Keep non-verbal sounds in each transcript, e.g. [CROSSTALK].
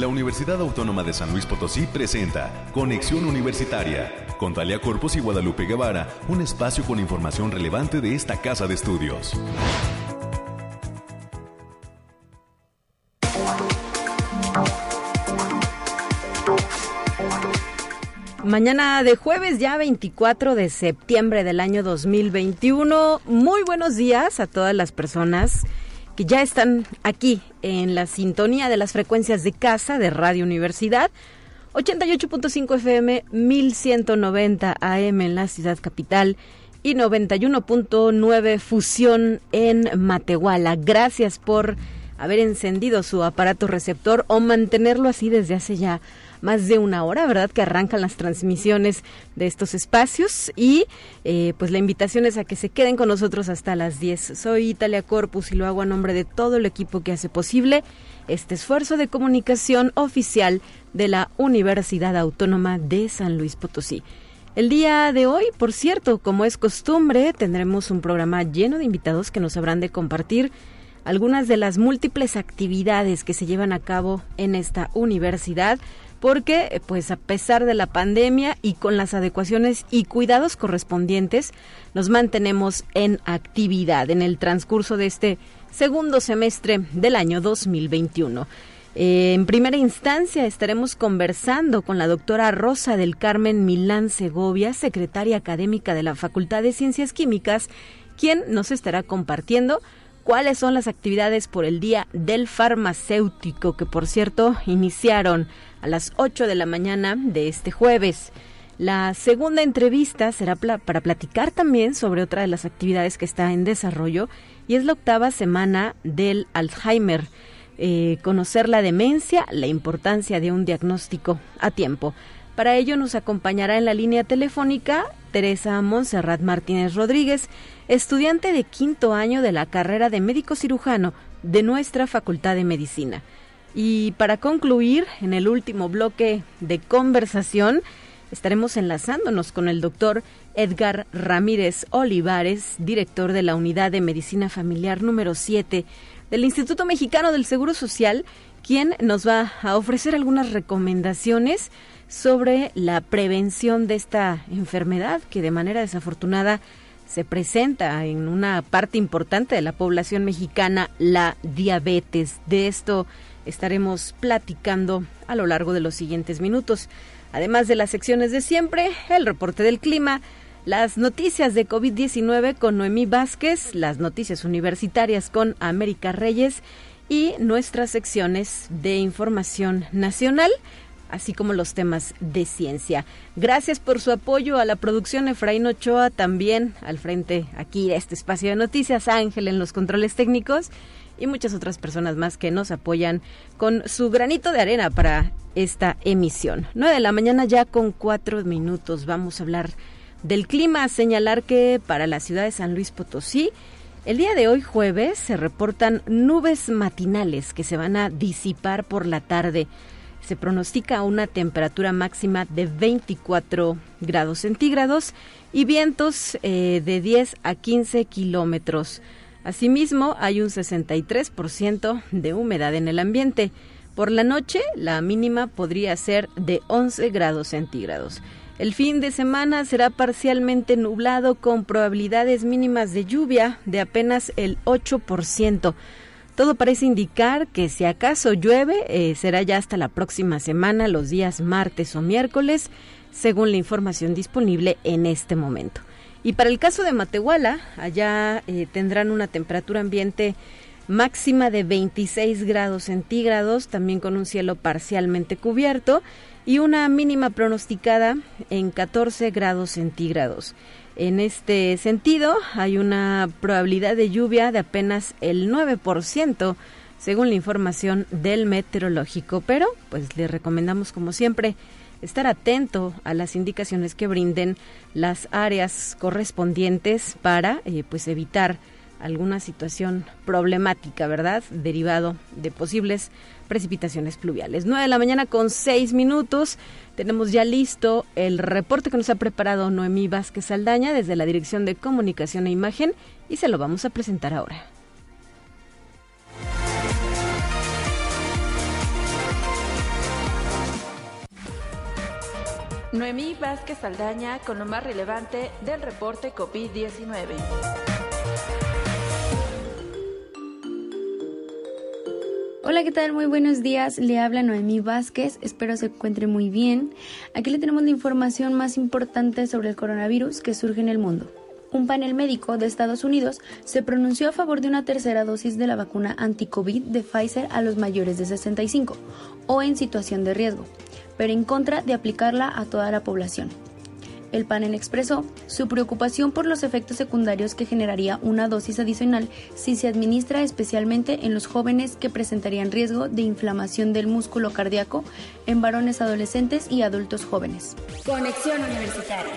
la Universidad Autónoma de San Luis Potosí presenta Conexión Universitaria con Talia Corpus y Guadalupe Guevara, un espacio con información relevante de esta casa de estudios. Mañana de jueves, ya 24 de septiembre del año 2021. Muy buenos días a todas las personas que ya están aquí en la sintonía de las frecuencias de casa de Radio Universidad. 88.5 FM, 1190 AM en la ciudad capital y 91.9 Fusión en Matehuala. Gracias por haber encendido su aparato receptor o mantenerlo así desde hace ya más de una hora, ¿verdad? Que arrancan las transmisiones de estos espacios y eh, pues la invitación es a que se queden con nosotros hasta las 10. Soy Italia Corpus y lo hago a nombre de todo el equipo que hace posible este esfuerzo de comunicación oficial de la Universidad Autónoma de San Luis Potosí. El día de hoy, por cierto, como es costumbre, tendremos un programa lleno de invitados que nos habrán de compartir algunas de las múltiples actividades que se llevan a cabo en esta universidad porque pues a pesar de la pandemia y con las adecuaciones y cuidados correspondientes, nos mantenemos en actividad en el transcurso de este segundo semestre del año 2021. Eh, en primera instancia estaremos conversando con la doctora Rosa del Carmen Milán Segovia, secretaria académica de la Facultad de Ciencias Químicas, quien nos estará compartiendo cuáles son las actividades por el Día del Farmacéutico, que por cierto iniciaron a las 8 de la mañana de este jueves. La segunda entrevista será para platicar también sobre otra de las actividades que está en desarrollo y es la octava semana del Alzheimer. Eh, conocer la demencia, la importancia de un diagnóstico a tiempo. Para ello nos acompañará en la línea telefónica Teresa Monserrat Martínez Rodríguez, estudiante de quinto año de la carrera de médico cirujano de nuestra Facultad de Medicina. Y para concluir, en el último bloque de conversación, estaremos enlazándonos con el doctor Edgar Ramírez Olivares, director de la Unidad de Medicina Familiar número 7 del Instituto Mexicano del Seguro Social, quien nos va a ofrecer algunas recomendaciones sobre la prevención de esta enfermedad que de manera desafortunada se presenta en una parte importante de la población mexicana, la diabetes. De esto estaremos platicando a lo largo de los siguientes minutos. Además de las secciones de siempre, el reporte del clima, las noticias de COVID-19 con Noemí Vázquez, las noticias universitarias con América Reyes y nuestras secciones de información nacional así como los temas de ciencia. Gracias por su apoyo a la producción Efraín Ochoa, también al frente aquí de este espacio de noticias, Ángel en los controles técnicos y muchas otras personas más que nos apoyan con su granito de arena para esta emisión. 9 de la mañana ya con cuatro minutos vamos a hablar del clima, señalar que para la ciudad de San Luis Potosí, el día de hoy jueves se reportan nubes matinales que se van a disipar por la tarde. Se pronostica una temperatura máxima de 24 grados centígrados y vientos eh, de 10 a 15 kilómetros Asimismo, hay un 63% de humedad en el ambiente. Por la noche, la mínima podría ser de 11 grados centígrados. El fin de semana será parcialmente nublado con probabilidades mínimas de lluvia de apenas el 8%. Todo parece indicar que si acaso llueve, eh, será ya hasta la próxima semana, los días martes o miércoles, según la información disponible en este momento. Y para el caso de Matehuala, allá eh, tendrán una temperatura ambiente máxima de 26 grados centígrados, también con un cielo parcialmente cubierto y una mínima pronosticada en 14 grados centígrados. En este sentido, hay una probabilidad de lluvia de apenas el 9%, según la información del meteorológico, pero pues le recomendamos como siempre estar atento a las indicaciones que brinden las áreas correspondientes para eh, pues evitar alguna situación problemática, ¿verdad? Derivado de posibles precipitaciones pluviales. 9 de la mañana con 6 minutos. Tenemos ya listo el reporte que nos ha preparado Noemí Vázquez Aldaña desde la Dirección de Comunicación e Imagen y se lo vamos a presentar ahora. Noemí Vázquez Aldaña con lo más relevante del reporte COVID-19. Hola, ¿qué tal? Muy buenos días. Le habla Noemí Vázquez. Espero se encuentre muy bien. Aquí le tenemos la información más importante sobre el coronavirus que surge en el mundo. Un panel médico de Estados Unidos se pronunció a favor de una tercera dosis de la vacuna anti-COVID de Pfizer a los mayores de 65 o en situación de riesgo, pero en contra de aplicarla a toda la población. El panel expresó su preocupación por los efectos secundarios que generaría una dosis adicional si se administra especialmente en los jóvenes que presentarían riesgo de inflamación del músculo cardíaco en varones adolescentes y adultos jóvenes. Conexión Universitaria.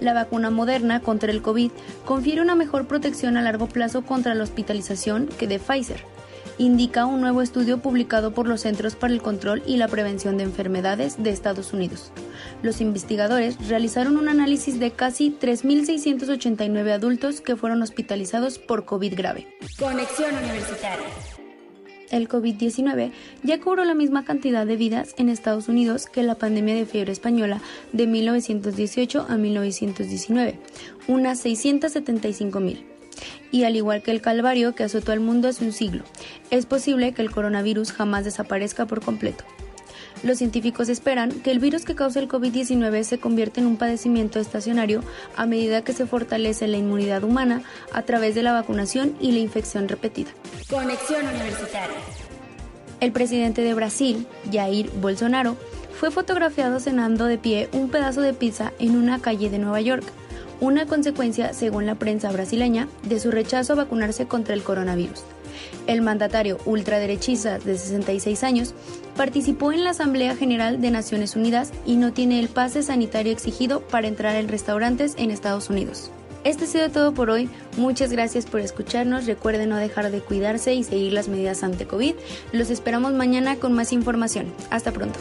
La vacuna moderna contra el COVID confiere una mejor protección a largo plazo contra la hospitalización que de Pfizer indica un nuevo estudio publicado por los Centros para el Control y la Prevención de Enfermedades de Estados Unidos. Los investigadores realizaron un análisis de casi 3.689 adultos que fueron hospitalizados por COVID grave. Conexión Universitaria. El COVID-19 ya cobró la misma cantidad de vidas en Estados Unidos que la pandemia de fiebre española de 1918 a 1919, unas 675 mil y al igual que el calvario que azotó al mundo hace un siglo, es posible que el coronavirus jamás desaparezca por completo. Los científicos esperan que el virus que causa el COVID-19 se convierta en un padecimiento estacionario a medida que se fortalece la inmunidad humana a través de la vacunación y la infección repetida. Conexión Universitaria. El presidente de Brasil, Jair Bolsonaro, fue fotografiado cenando de pie un pedazo de pizza en una calle de Nueva York una consecuencia, según la prensa brasileña, de su rechazo a vacunarse contra el coronavirus. El mandatario ultraderechista de 66 años participó en la Asamblea General de Naciones Unidas y no tiene el pase sanitario exigido para entrar en restaurantes en Estados Unidos. Este ha sido todo por hoy. Muchas gracias por escucharnos. Recuerden no dejar de cuidarse y seguir las medidas ante COVID. Los esperamos mañana con más información. Hasta pronto.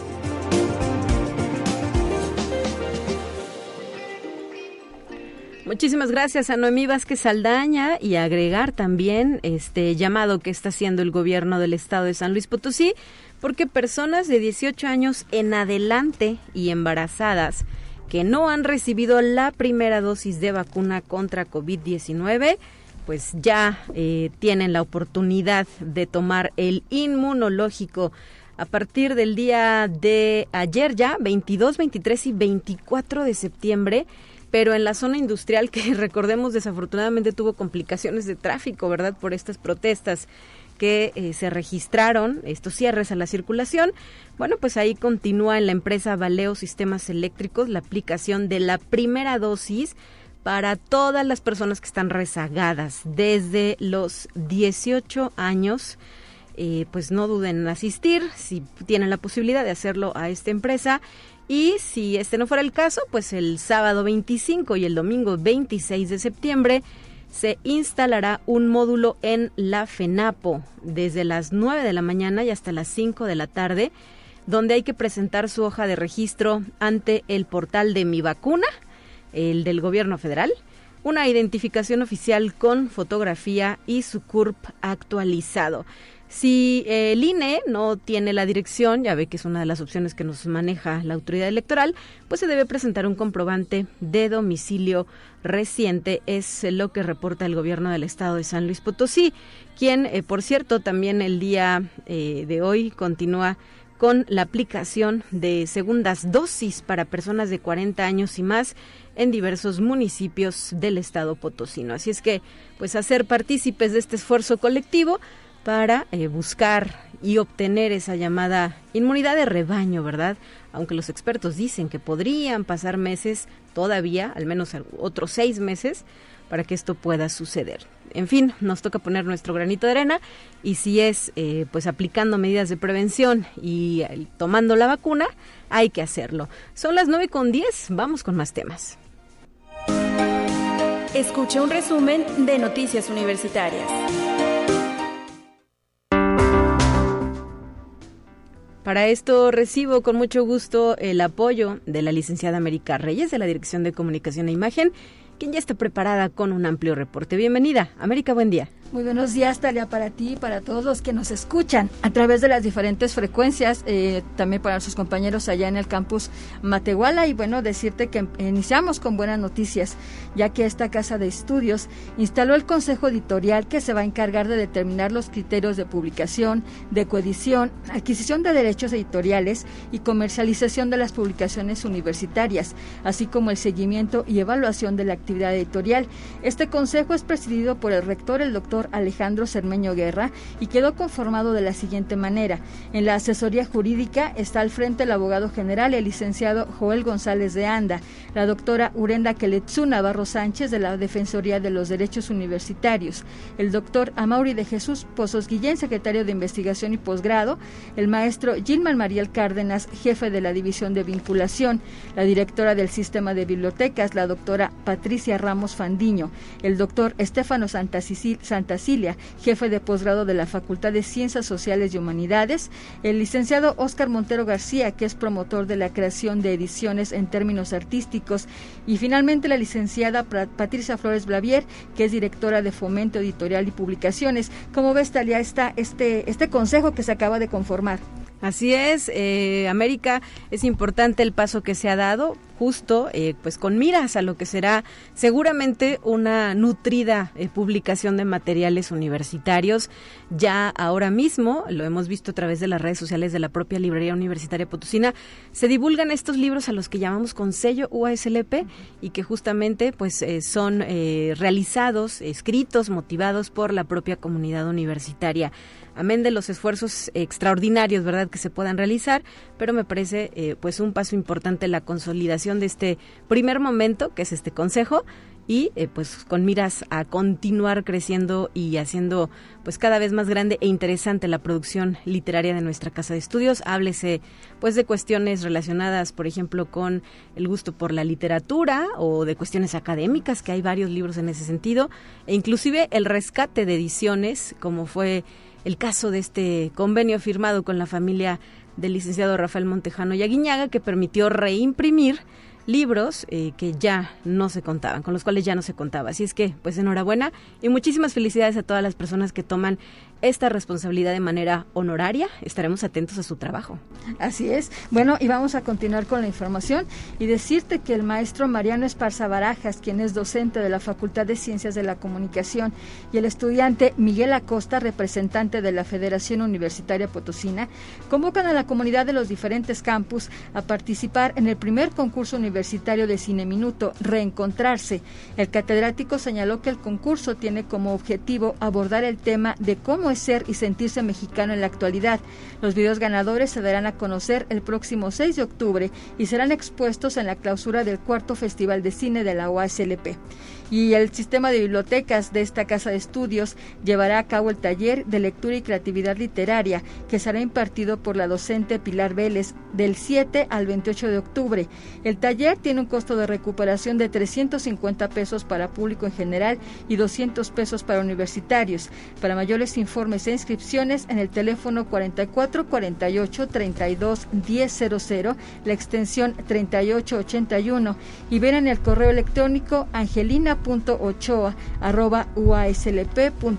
Muchísimas gracias a Noemí Vázquez Saldaña y agregar también este llamado que está haciendo el gobierno del estado de San Luis Potosí, porque personas de 18 años en adelante y embarazadas que no han recibido la primera dosis de vacuna contra COVID-19, pues ya eh, tienen la oportunidad de tomar el inmunológico. A partir del día de ayer ya, 22, 23 y 24 de septiembre pero en la zona industrial que [LAUGHS] recordemos desafortunadamente tuvo complicaciones de tráfico, ¿verdad? Por estas protestas que eh, se registraron, estos cierres a la circulación. Bueno, pues ahí continúa en la empresa Valeo Sistemas Eléctricos la aplicación de la primera dosis para todas las personas que están rezagadas desde los 18 años. Eh, pues no duden en asistir si tienen la posibilidad de hacerlo a esta empresa y si este no fuera el caso, pues el sábado 25 y el domingo 26 de septiembre se instalará un módulo en la FENAPO desde las 9 de la mañana y hasta las 5 de la tarde, donde hay que presentar su hoja de registro ante el portal de Mi Vacuna, el del gobierno federal, una identificación oficial con fotografía y su CURP actualizado. Si eh, el INE no tiene la dirección, ya ve que es una de las opciones que nos maneja la autoridad electoral, pues se debe presentar un comprobante de domicilio reciente, es lo que reporta el gobierno del estado de San Luis Potosí, quien, eh, por cierto, también el día eh, de hoy continúa con la aplicación de segundas dosis para personas de 40 años y más en diversos municipios del estado potosino. Así es que, pues, hacer partícipes de este esfuerzo colectivo para eh, buscar y obtener esa llamada inmunidad de rebaño, ¿verdad? Aunque los expertos dicen que podrían pasar meses todavía, al menos otros seis meses, para que esto pueda suceder. En fin, nos toca poner nuestro granito de arena y si es eh, pues aplicando medidas de prevención y eh, tomando la vacuna, hay que hacerlo. Son las nueve con diez, vamos con más temas. Escucha un resumen de Noticias Universitarias. Para esto recibo con mucho gusto el apoyo de la licenciada América Reyes de la Dirección de Comunicación e Imagen, quien ya está preparada con un amplio reporte. Bienvenida, América, buen día. Muy buenos días, Talia, para ti y para todos los que nos escuchan a través de las diferentes frecuencias, eh, también para sus compañeros allá en el campus Matehuala. Y bueno, decirte que iniciamos con buenas noticias, ya que esta casa de estudios instaló el consejo editorial que se va a encargar de determinar los criterios de publicación, de coedición, adquisición de derechos editoriales y comercialización de las publicaciones universitarias, así como el seguimiento y evaluación de la actividad editorial. Este consejo es presidido por el rector, el doctor Alejandro Cermeño Guerra y quedó conformado de la siguiente manera. En la asesoría jurídica está al frente el abogado general, el licenciado Joel González de Anda, la doctora Urenda Keletsu Navarro Sánchez de la Defensoría de los Derechos Universitarios, el doctor Amauri de Jesús Pozos Guillén, secretario de Investigación y Posgrado, el maestro Gilman Mariel Cárdenas, jefe de la División de Vinculación, la directora del Sistema de Bibliotecas, la doctora Patricia Ramos Fandiño, el doctor Estefano Santa, Santa Jefe de posgrado de la Facultad de Ciencias Sociales y Humanidades, el licenciado Óscar Montero García, que es promotor de la creación de ediciones en términos artísticos, y finalmente la licenciada Patricia Flores Blavier, que es directora de Fomento Editorial y Publicaciones. ¿Cómo ves, Talia, está este, este consejo que se acaba de conformar? Así es, eh, América, es importante el paso que se ha dado, justo eh, pues con miras a lo que será seguramente una nutrida eh, publicación de materiales universitarios. Ya ahora mismo, lo hemos visto a través de las redes sociales de la propia Librería Universitaria Potosina, se divulgan estos libros a los que llamamos con sello UASLP y que justamente pues son realizados, escritos, motivados por la propia comunidad universitaria amén de los esfuerzos extraordinarios, ¿verdad?, que se puedan realizar, pero me parece eh, pues un paso importante la consolidación de este primer momento, que es este consejo, y eh, pues con miras a continuar creciendo y haciendo pues cada vez más grande e interesante la producción literaria de nuestra casa de estudios. Háblese pues de cuestiones relacionadas, por ejemplo, con el gusto por la literatura o de cuestiones académicas, que hay varios libros en ese sentido, e inclusive el rescate de ediciones, como fue el caso de este convenio firmado con la familia del licenciado Rafael Montejano y Aguiñaga que permitió reimprimir libros eh, que ya no se contaban, con los cuales ya no se contaba. Así es que, pues enhorabuena y muchísimas felicidades a todas las personas que toman esta responsabilidad de manera honoraria. Estaremos atentos a su trabajo. Así es. Bueno, y vamos a continuar con la información y decirte que el maestro Mariano Esparza Barajas, quien es docente de la Facultad de Ciencias de la Comunicación, y el estudiante Miguel Acosta, representante de la Federación Universitaria Potosina, convocan a la comunidad de los diferentes campus a participar en el primer concurso universitario de Cine Minuto, Reencontrarse. El catedrático señaló que el concurso tiene como objetivo abordar el tema de cómo ser y sentirse mexicano en la actualidad. Los videos ganadores se darán a conocer el próximo 6 de octubre y serán expuestos en la clausura del cuarto Festival de Cine de la OASLP y el sistema de bibliotecas de esta casa de estudios llevará a cabo el taller de lectura y creatividad literaria que será impartido por la docente Pilar Vélez del 7 al 28 de octubre. El taller tiene un costo de recuperación de 350 pesos para público en general y 200 pesos para universitarios. Para mayores informes e inscripciones en el teléfono 44 48 32 1000, la extensión 3881 y ven en el correo electrónico angelina uaslp.mx.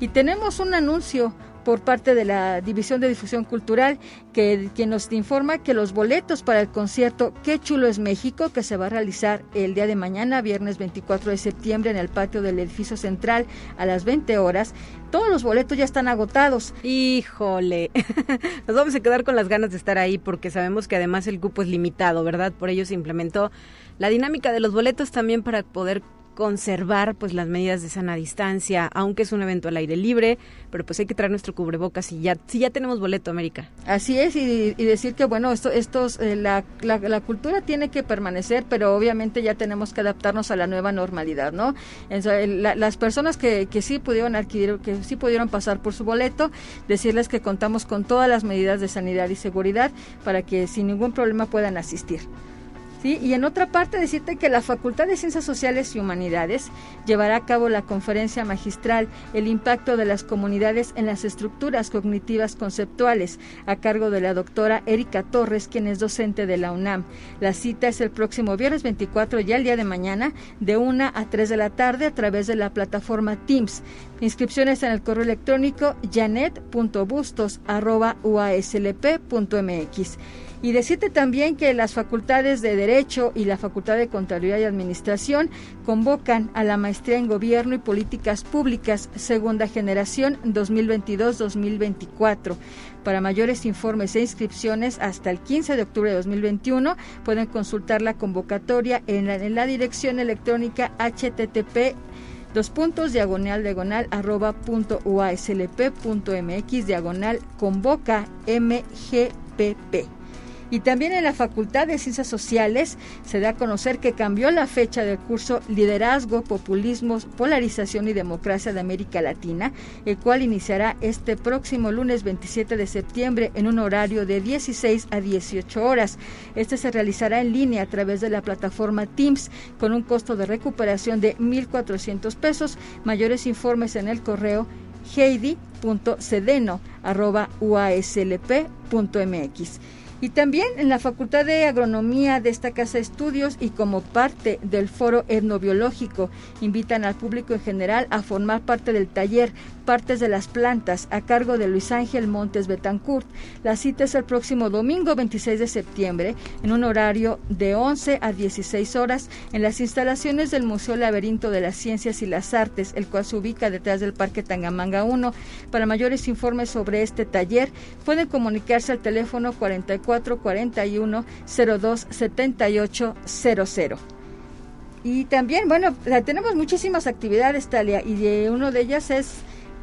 Y tenemos un anuncio por parte de la División de Difusión Cultural que, nos informa que los boletos para el concierto Qué chulo es México, que se va a realizar el día de mañana, viernes 24 de septiembre, en el patio del edificio central a las 20 horas, todos los boletos ya están agotados. Híjole, [LAUGHS] nos vamos a quedar con las ganas de estar ahí porque sabemos que además el cupo es limitado, ¿verdad? Por ello se implementó la dinámica de los boletos también para poder conservar pues las medidas de sana distancia, aunque es un evento al aire libre, pero pues hay que traer nuestro cubrebocas y ya si ya tenemos boleto América. Así es y, decir que bueno esto estos eh, la, la, cultura tiene que permanecer, pero obviamente ya tenemos que adaptarnos a la nueva normalidad, ¿no? las personas que, que sí pudieron adquirir, que sí pudieron pasar por su boleto, decirles que contamos con todas las medidas de sanidad y seguridad para que sin ningún problema puedan asistir. ¿Sí? Y en otra parte decirte que la Facultad de Ciencias Sociales y Humanidades llevará a cabo la conferencia magistral El impacto de las comunidades en las estructuras cognitivas conceptuales a cargo de la doctora Erika Torres, quien es docente de la UNAM. La cita es el próximo viernes 24 y el día de mañana de 1 a 3 de la tarde a través de la plataforma Teams. Inscripciones en el correo electrónico janet.bustos.uaslp.mx. Y decirte también que las facultades de Derecho y la Facultad de Contabilidad y Administración convocan a la Maestría en Gobierno y Políticas Públicas, segunda generación 2022-2024. Para mayores informes e inscripciones hasta el 15 de octubre de 2021 pueden consultar la convocatoria en la, dirección electrónica http dos puntos diagonal diagonal arroba punto uaslp punto mx diagonal convoca mgpp. Y también en la Facultad de Ciencias Sociales se da a conocer que cambió la fecha del curso Liderazgo, Populismo, Polarización y Democracia de América Latina, el cual iniciará este próximo lunes 27 de septiembre en un horario de 16 a 18 horas. Este se realizará en línea a través de la plataforma Teams con un costo de recuperación de 1.400 pesos. Mayores informes en el correo heidi.cedeno.uaslp.mx. Y también en la Facultad de Agronomía de esta Casa de Estudios y como parte del Foro Etnobiológico, invitan al público en general a formar parte del taller Partes de las Plantas a cargo de Luis Ángel Montes Betancourt. La cita es el próximo domingo 26 de septiembre en un horario de 11 a 16 horas en las instalaciones del Museo Laberinto de las Ciencias y las Artes, el cual se ubica detrás del Parque Tangamanga 1. Para mayores informes sobre este taller, pueden comunicarse al teléfono 4441 02 78 00. Y también, bueno, tenemos muchísimas actividades, Talia, y de uno de ellas es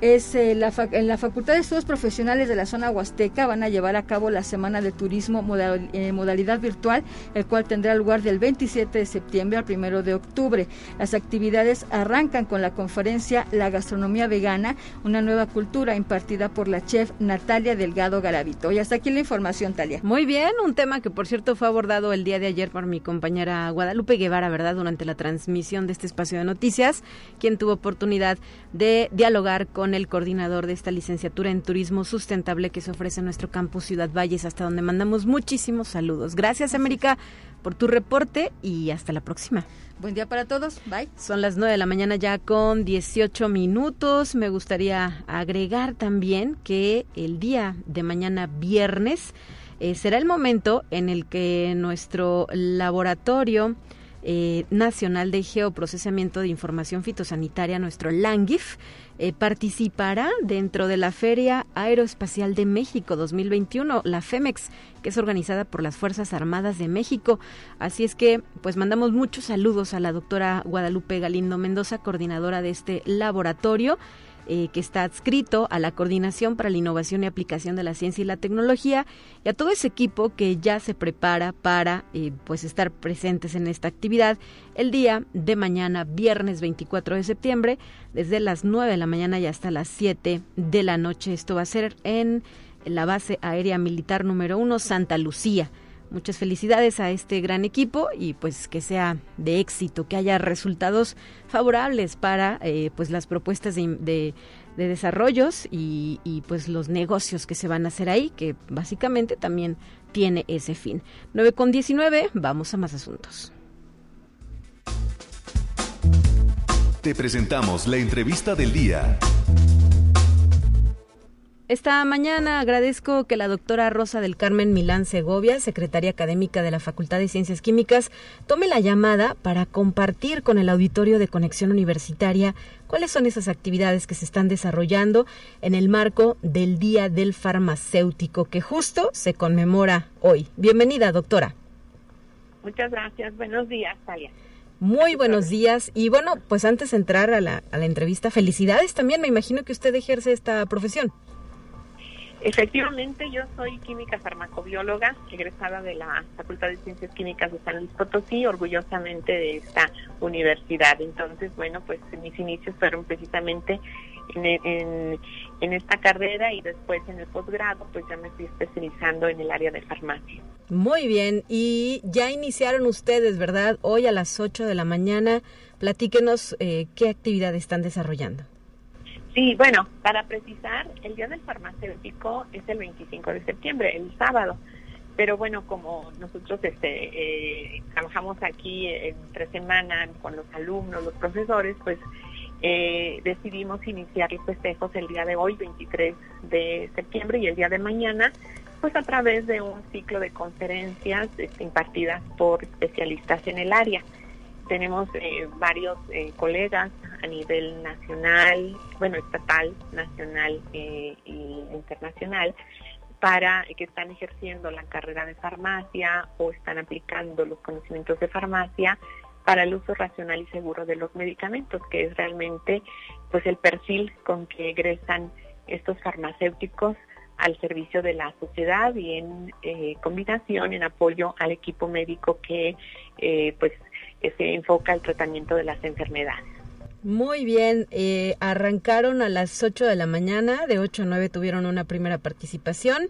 es eh, la en la Facultad de Estudios Profesionales de la zona Huasteca van a llevar a cabo la Semana de Turismo eh, modalidad virtual, el cual tendrá lugar del 27 de septiembre al 1 de octubre. Las actividades arrancan con la conferencia La gastronomía vegana, una nueva cultura impartida por la chef Natalia Delgado Garavito. Y hasta aquí la información, Talia. Muy bien, un tema que por cierto fue abordado el día de ayer por mi compañera Guadalupe Guevara, ¿verdad? Durante la transmisión de este espacio de noticias, quien tuvo oportunidad de dialogar con el coordinador de esta licenciatura en Turismo Sustentable que se ofrece en nuestro campus Ciudad Valles, hasta donde mandamos muchísimos saludos. Gracias, América, por tu reporte y hasta la próxima. Buen día para todos. Bye. Son las 9 de la mañana ya con 18 minutos. Me gustaría agregar también que el día de mañana viernes eh, será el momento en el que nuestro laboratorio eh, Nacional de Geoprocesamiento de Información Fitosanitaria, nuestro LANGIF, eh, participará dentro de la Feria Aeroespacial de México 2021, la FEMEX, que es organizada por las Fuerzas Armadas de México. Así es que, pues mandamos muchos saludos a la doctora Guadalupe Galindo Mendoza, coordinadora de este laboratorio. Eh, que está adscrito a la Coordinación para la Innovación y Aplicación de la Ciencia y la Tecnología y a todo ese equipo que ya se prepara para eh, pues estar presentes en esta actividad el día de mañana, viernes 24 de septiembre, desde las 9 de la mañana y hasta las 7 de la noche. Esto va a ser en la base aérea militar número 1, Santa Lucía. Muchas felicidades a este gran equipo y pues que sea de éxito, que haya resultados favorables para eh, pues las propuestas de, de, desarrollos y, y, pues los negocios que se van a hacer ahí, que básicamente también tiene ese fin. 9 con 19, vamos a más asuntos. Te presentamos la entrevista del día. Esta mañana agradezco que la doctora Rosa del Carmen Milán Segovia, secretaria académica de la Facultad de Ciencias Químicas, tome la llamada para compartir con el auditorio de Conexión Universitaria cuáles son esas actividades que se están desarrollando en el marco del Día del Farmacéutico, que justo se conmemora hoy. Bienvenida, doctora. Muchas gracias. Buenos días, Talia. Muy buenos días. Y bueno, pues antes de entrar a la, a la entrevista, felicidades también. Me imagino que usted ejerce esta profesión. Efectivamente, yo soy química farmacobióloga, egresada de la Facultad de Ciencias Químicas de San Luis Potosí, orgullosamente de esta universidad. Entonces, bueno, pues mis inicios fueron precisamente en, esta carrera y después en el posgrado, pues ya me estoy especializando en el área de farmacia. Muy bien, y ya iniciaron ustedes, ¿verdad? Hoy a las 8 de la mañana. Platíquenos eh, qué actividad están desarrollando. Sí, bueno, para precisar, el Día del Farmacéutico es el 25 de septiembre, el sábado. Pero bueno, como nosotros este, eh, trabajamos aquí entre semana con los alumnos, los profesores, pues eh, decidimos iniciar los festejos el día de hoy, 23 de septiembre, y el día de mañana, pues a través de un ciclo de conferencias este, impartidas por especialistas en el área. Tenemos eh, varios eh, colegas a nivel nacional, bueno, estatal, nacional e internacional, para que están ejerciendo la carrera de farmacia o están aplicando los conocimientos de farmacia para el uso racional y seguro de los medicamentos, que es realmente pues el perfil con que egresan estos farmacéuticos al servicio de la sociedad y en combinación en apoyo al equipo médico que pues se enfoca al tratamiento de las enfermedades. Muy bien, eh, arrancaron a las 8 de la mañana, de 8 a 9 tuvieron una primera participación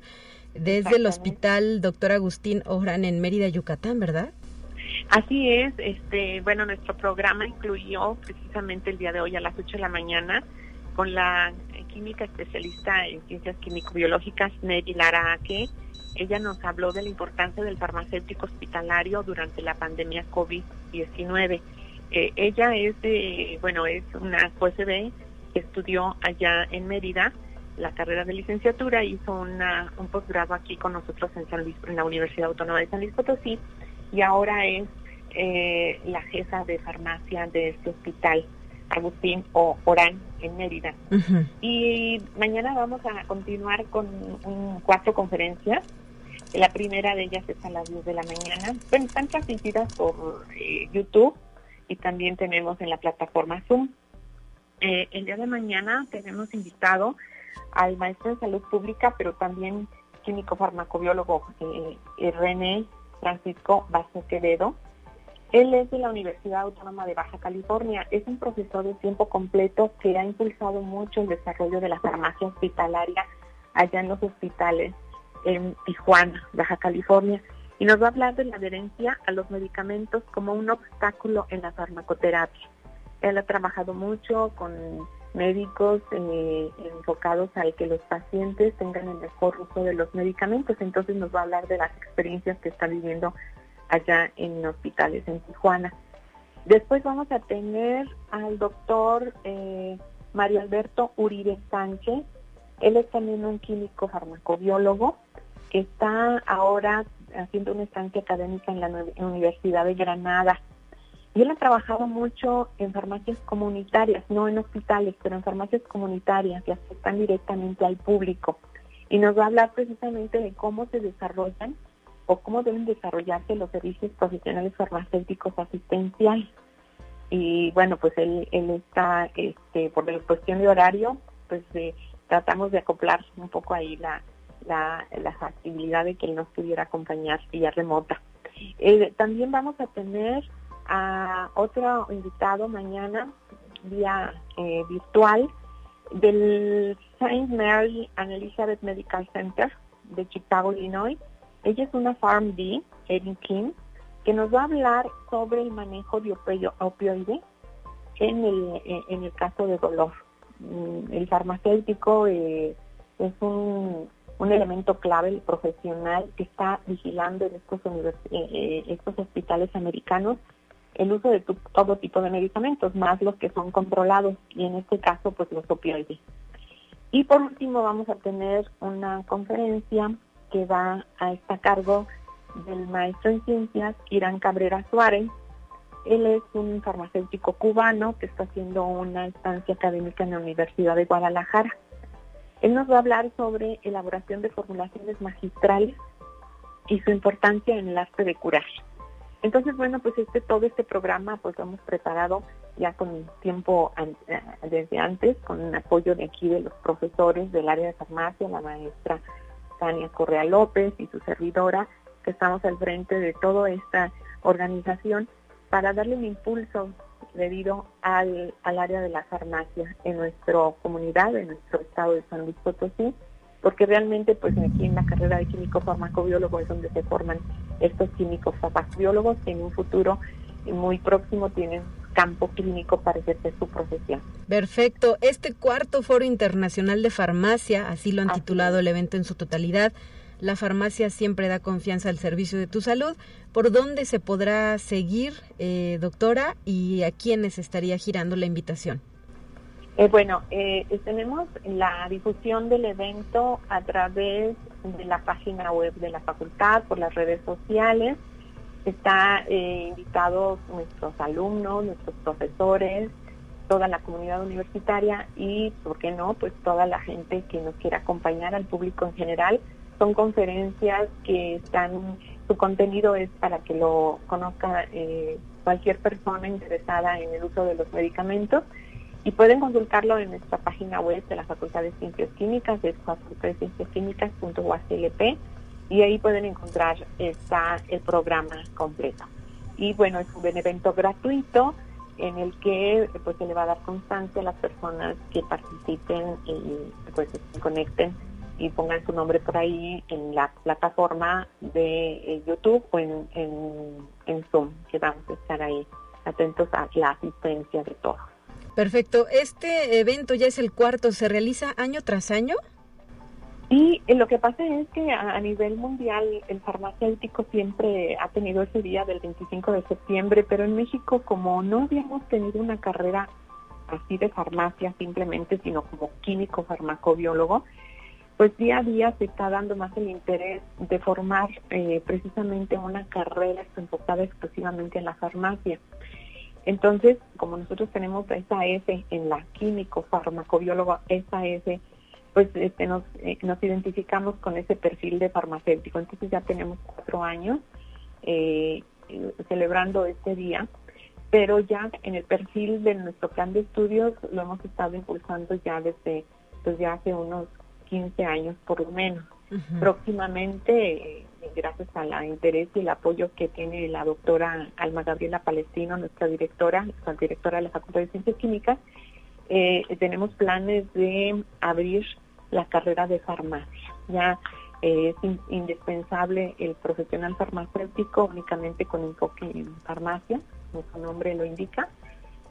desde el hospital Doctor Agustín Ojran en Mérida, Yucatán, ¿verdad? Así es, este, bueno, nuestro programa incluyó precisamente el día de hoy a las 8 de la mañana con la química especialista en ciencias químico-biológicas, Neri Lara Aque. Ella nos habló de la importancia del farmacéutico hospitalario durante la pandemia COVID-19. Eh, ella es de, bueno, es una QSB que estudió allá en Mérida la carrera de licenciatura, hizo una, un posgrado aquí con nosotros en San Luis, en la Universidad Autónoma de San Luis Potosí, y ahora es eh, la jefa de farmacia de este hospital, Agustín o Orán, en Mérida. Y mañana vamos a continuar con cuatro conferencias. La primera de ellas es a las 10 de la mañana. Bueno, están transmitidas por eh, YouTube y también tenemos en la plataforma Zoom. Eh, el día de mañana tenemos invitado al maestro de salud pública, pero también químico farmacobiólogo eh, René Francisco Vázquez Quevedo. Él es de la Universidad Autónoma de Baja California. Es un profesor de tiempo completo que ha impulsado mucho el desarrollo de la farmacia hospitalaria allá en los hospitales en Tijuana, Baja California. Y nos va a hablar de la adherencia a los medicamentos como un obstáculo en la farmacoterapia. Él ha trabajado mucho con médicos eh, enfocados al que los pacientes tengan el mejor uso de los medicamentos. Entonces nos va a hablar de las experiencias que está viviendo allá en hospitales en Tijuana. Después vamos a tener al doctor eh, Mario Alberto Uribe Sánchez. Él es también un químico farmacobiólogo que está ahora haciendo una estancia académica en la Universidad de Granada. Y él ha trabajado mucho en farmacias comunitarias, no en hospitales, pero en farmacias comunitarias que afectan directamente al público. Y nos va a hablar precisamente de cómo se desarrollan o cómo deben desarrollarse los servicios profesionales farmacéuticos asistenciales. Y bueno, pues él, está, este, por la cuestión de horario, pues eh, tratamos de acoplar un poco ahí la, la, la factibilidad de que él nos pudiera acompañar vía remota. Eh, también vamos a tener a otro invitado mañana vía eh, virtual del St. Mary and Elizabeth Medical Center de Chicago, Illinois. Ella es una PharmD, Erin Kim, que nos va a hablar sobre el manejo de opioide en el, en el caso de dolor. Mm, el farmacéutico eh, es un, elemento clave, el profesional que está vigilando en estos, estos hospitales americanos el uso de todo tipo de medicamentos, más los que son controlados y en este caso pues los opioides. Y por último vamos a tener una conferencia que va a estar a cargo del maestro en ciencias Irán Cabrera Suárez. Él es un farmacéutico cubano que está haciendo una estancia académica en la Universidad de Guadalajara. Él nos va a hablar sobre elaboración de formulaciones magistrales y su importancia en el arte de curar. Entonces, bueno, pues este todo este programa pues lo hemos preparado ya con tiempo eh, desde antes, con un apoyo de aquí de los profesores del área de farmacia, la maestra Tania Correa López y su servidora, que estamos al frente de toda esta organización para darle un impulso debido al, al área de la farmacia en nuestra comunidad, en nuestro estado de San Luis Potosí, porque realmente pues aquí en la carrera de químico farmacobiólogo es donde se forman estos químicos farmacobiólogos que en un futuro muy próximo tienen campo clínico para ejercer su profesión. Perfecto. Este cuarto foro internacional de farmacia, así lo han titulado el evento en su totalidad, la farmacia siempre da confianza al servicio de tu salud. ¿Por dónde se podrá seguir, eh, doctora, y a quiénes estaría girando la invitación? Eh, bueno, eh, tenemos la difusión del evento a través de la página web de la facultad, por las redes sociales. Está eh, invitados nuestros alumnos, nuestros profesores, toda la comunidad universitaria y, ¿por qué no?, pues toda la gente que nos quiera acompañar al público en general. Son conferencias que están, su contenido es para que lo conozca eh, cualquier persona interesada en el uso de los medicamentos y pueden consultarlo en nuestra página web de la Facultad de Ciencias Químicas, es facultadecienciasquímicas.uaclp y ahí pueden encontrar está el programa completo. Y bueno, es un evento gratuito en el que pues se le va a dar constancia a las personas que participen y pues se conecten y pongan su nombre por ahí en la plataforma de eh, YouTube o en, en, en Zoom, que vamos a estar ahí atentos a la asistencia de todos. Perfecto. Este evento ya es el cuarto, ¿se realiza año tras año? Y eh, lo que pasa es que a, nivel mundial el farmacéutico siempre ha tenido ese día del 25 de septiembre, pero en México como no habíamos tenido una carrera así de farmacia simplemente, sino como químico farmacobiólogo, pues día a día se está dando más el interés de formar eh, precisamente una carrera enfocada exclusivamente en la farmacia. Entonces, como nosotros tenemos esa S en la químico farmacobiólogo, esa S, pues este, nos, eh, identificamos con ese perfil de farmacéutico. Entonces ya tenemos cuatro años eh, celebrando este día, pero ya en el perfil de nuestro plan de estudios lo hemos estado impulsando ya desde, pues ya hace unos 15 años por lo menos. Próximamente gracias al interés y el apoyo que tiene la doctora Alma Gabriela Palestino, nuestra directora, nuestra directora de la Facultad de Ciencias Químicas, eh, tenemos planes de abrir la carrera de farmacia. Ya eh, es indispensable el profesional farmacéutico únicamente con enfoque en farmacia, como su nombre lo indica,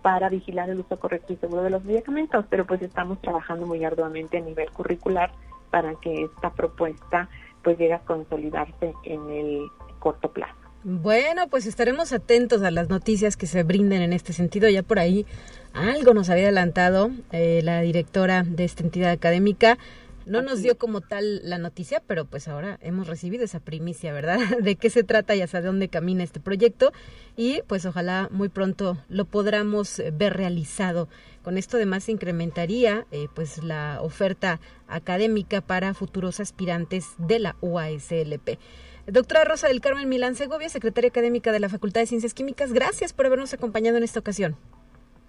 para vigilar el uso correcto y seguro de los medicamentos, pero pues estamos trabajando muy arduamente a nivel curricular para que esta propuesta pues llega a consolidarse en el corto plazo. Bueno, pues estaremos atentos a las noticias que se brinden en este sentido. Ya por ahí algo nos había adelantado eh, la directora de esta entidad académica. No nos dio como tal la noticia, pero pues ahora hemos recibido esa primicia, ¿verdad? [LAUGHS] De qué se trata y hacia dónde camina este proyecto y pues ojalá muy pronto lo podamos ver realizado. Con esto además se incrementaría eh, pues la oferta académica para futuros aspirantes de la UASLP. Doctora Rosa del Carmen Milán Segovia, secretaria académica de la Facultad de Ciencias Químicas, gracias por habernos acompañado en esta ocasión.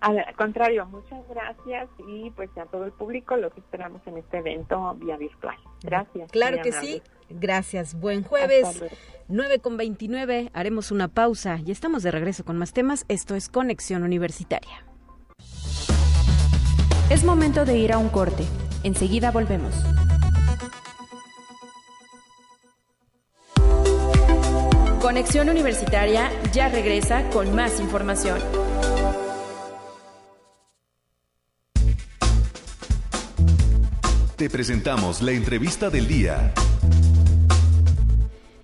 Al contrario, muchas gracias y pues a todo el público los esperamos en este evento vía virtual. Gracias. Claro que sí. Gracias. Buen jueves. 9 con 29. Haremos una pausa y estamos de regreso con más temas. Esto es Conexión Universitaria. Es momento de ir a un corte. Enseguida volvemos. Conexión Universitaria ya regresa con más información. Te presentamos la entrevista del día.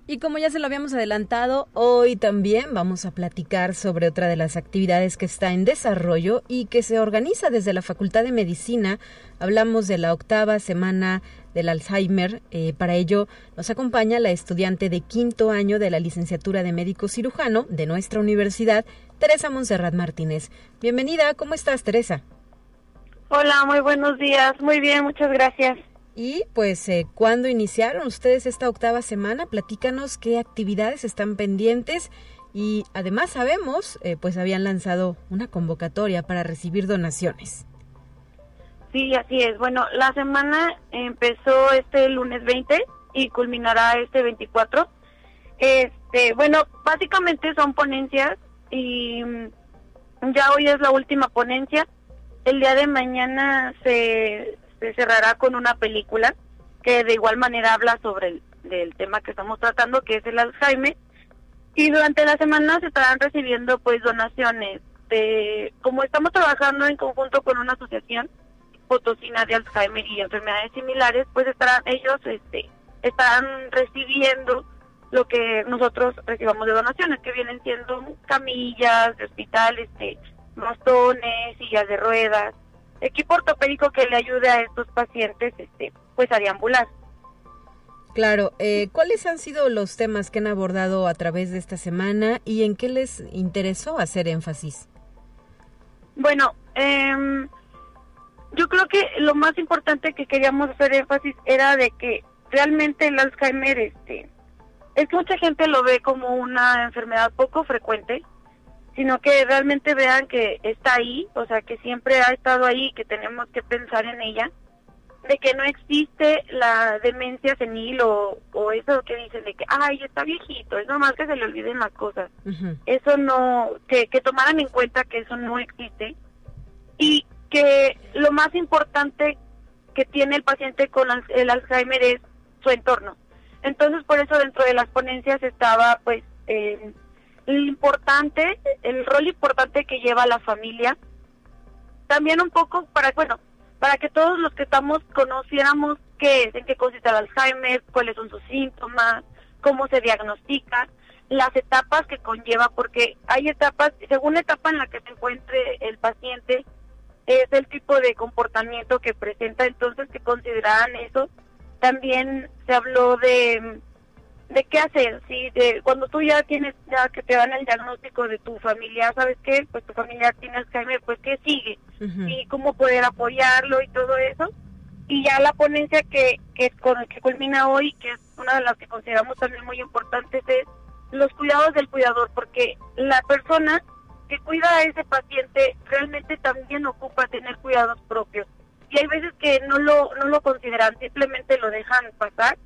Y como ya se lo habíamos adelantado, hoy también vamos a platicar sobre otra de las actividades que está en desarrollo y que se organiza desde la Facultad de Medicina. Hablamos de la octava semana del Alzheimer. Eh, para ello nos acompaña la estudiante de quinto año de la licenciatura de médico cirujano de nuestra universidad, Teresa Monserrat Martínez. Bienvenida, ¿cómo estás, Teresa? Hola, muy buenos días. Muy bien, muchas gracias. Y pues, eh, ¿cuándo iniciaron ustedes esta octava semana? Platícanos qué actividades están pendientes y además sabemos, eh, pues habían lanzado una convocatoria para recibir donaciones. Sí, así es. Bueno, la semana empezó este lunes 20 y culminará este 24. Este, bueno, básicamente son ponencias y Ya hoy es la última ponencia. El día de mañana se, cerrará con una película que de igual manera habla sobre el del tema que estamos tratando, que es el Alzheimer. Y durante la semana se estarán recibiendo pues donaciones. Como estamos trabajando en conjunto con una asociación potosina de Alzheimer y enfermedades similares, pues estarán ellos este estarán recibiendo lo que nosotros recibamos de donaciones, que vienen siendo camillas de hospital, este, bastones, sillas de ruedas, equipo ortopédico que le ayude a estos pacientes este, pues a deambular. Claro, eh, ¿cuáles han sido los temas que han abordado a través de esta semana y en qué les interesó hacer énfasis? Bueno, eh, yo creo que lo más importante que queríamos hacer énfasis era de que realmente el Alzheimer, este, es que mucha gente lo ve como una enfermedad poco frecuente, sino que realmente vean que está ahí, o sea, que siempre ha estado ahí, que tenemos que pensar en ella, de que no existe la demencia senil o, o eso que dicen de que, ay, está viejito, es normal que se le olviden las cosas. Eso no, que, que tomaran en cuenta que eso no existe y que lo más importante que tiene el paciente con el Alzheimer es su entorno. Entonces, por eso dentro de las ponencias estaba, pues, eh, el importante, el rol importante que lleva la familia. También un poco para, bueno, para que todos los que estamos conociéramos qué es, en qué consiste el Alzheimer, cuáles son sus síntomas, cómo se diagnostica, las etapas que conlleva, porque hay etapas, según la etapa en la que se encuentre el paciente, es el tipo de comportamiento que presenta, entonces que consideran eso. También se habló de, de qué hacer, ¿sí? De, cuando tú ya tienes, ya que te dan el diagnóstico de tu familia, ¿sabes qué? Pues tu familia tiene Alzheimer, pues qué sigue, y cómo poder apoyarlo y todo eso. Y ya la ponencia que, que, con, que culmina hoy, que es una de las que consideramos también muy importantes, es los cuidados del cuidador, porque la persona que cuida a ese paciente realmente también ocupa tener cuidados propios. Y hay veces que no lo, no lo consideran, simplemente lo dejan pasar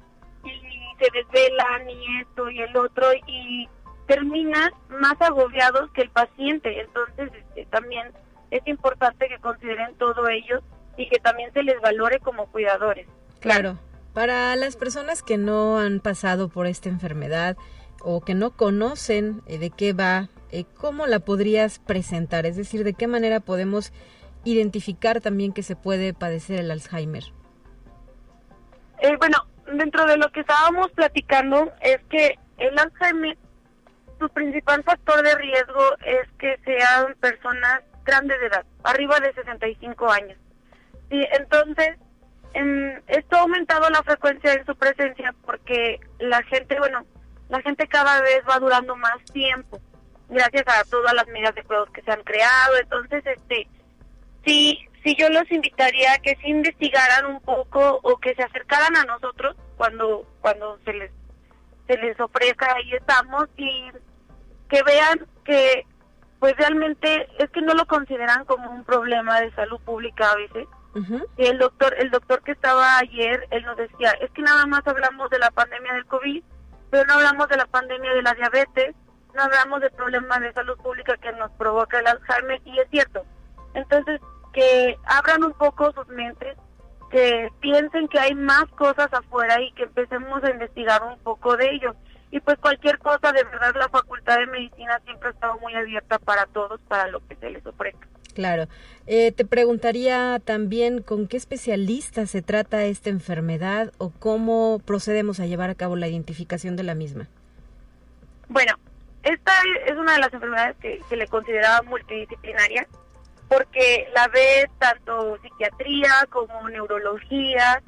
y se desvelan y esto y el otro y terminan más agobiados que el paciente. Entonces este, también es importante que consideren todo ello y que también se les valore como cuidadores. Claro, para las personas que no han pasado por esta enfermedad o que no conocen eh, de qué va eh, ¿cómo la podrías presentar? Es decir, ¿de qué manera podemos identificar también que se puede padecer el Alzheimer? Eh, bueno, dentro de lo que estábamos platicando es que el Alzheimer, su principal factor de riesgo es que sean personas grandes de edad, arriba de 65 años. Y entonces, esto ha aumentado la frecuencia de su presencia porque la gente, bueno, la gente cada vez va durando más tiempo gracias a todas las medidas de cuidados que se han creado. Entonces, este, sí, sí yo los invitaría a que se investigaran un poco o que se acercaran a nosotros cuando cuando se les se les ofrezca ahí estamos y que vean que pues realmente es que no lo consideran como un problema de salud pública a veces. Y el doctor el doctor que estaba ayer él nos decía es que nada más hablamos de la pandemia del covid pero no hablamos de la pandemia de la diabetes no hablamos de problemas de salud pública que nos provoca el Alzheimer y es cierto. Entonces, que abran un poco sus mentes, que piensen que hay más cosas afuera y que empecemos a investigar un poco de ello. Y pues cualquier cosa, de verdad, la Facultad de Medicina siempre ha estado muy abierta para todos, para lo que se les ofrezca. Claro. Eh, te preguntaría también con qué especialista se trata esta enfermedad o cómo procedemos a llevar a cabo la identificación de la misma. Bueno, esta es una de las enfermedades que se le consideraba multidisciplinaria porque la ve tanto psiquiatría como neurología,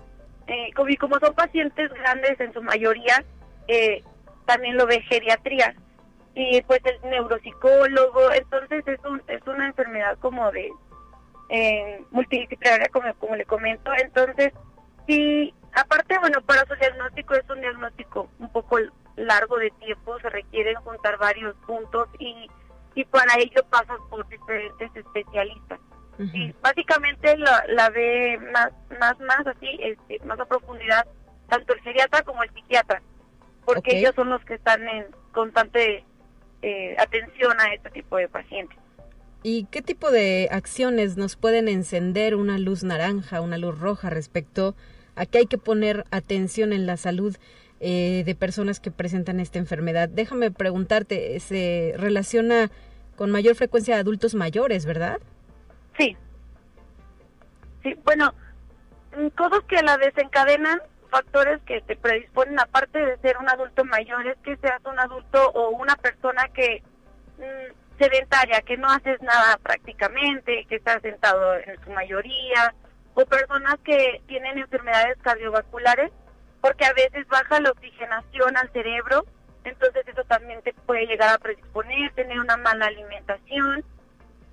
eh, como, y como son pacientes grandes en su mayoría, eh, también lo ve geriatría y pues el neuropsicólogo, entonces es, un, es una enfermedad como de eh, multidisciplinaria, como, como le comento, entonces sí, aparte, bueno, para su diagnóstico es un diagnóstico un poco largo de tiempo, se requieren juntar varios puntos y, y para ello pasan por diferentes especialistas. y básicamente la, la ve más, más, más así, este, más a profundidad, tanto el geriatra como el psiquiatra, porque ellos son los que están en constante eh, atención a este tipo de pacientes. ¿Y qué tipo de acciones nos pueden encender una luz naranja, una luz roja respecto a que hay que poner atención en la salud eh, de personas que presentan esta enfermedad? Déjame preguntarte, se relaciona con mayor frecuencia a adultos mayores, ¿verdad? Sí. Sí, bueno, cosas que la desencadenan, factores que te predisponen, aparte de ser un adulto mayor, es que seas un adulto o una persona que mm, sedentaria, que no haces nada prácticamente, que estás sentado en su mayoría, o personas que tienen enfermedades cardiovasculares, porque a veces baja la oxigenación al cerebro, entonces eso también te puede llegar a predisponer, tener una mala alimentación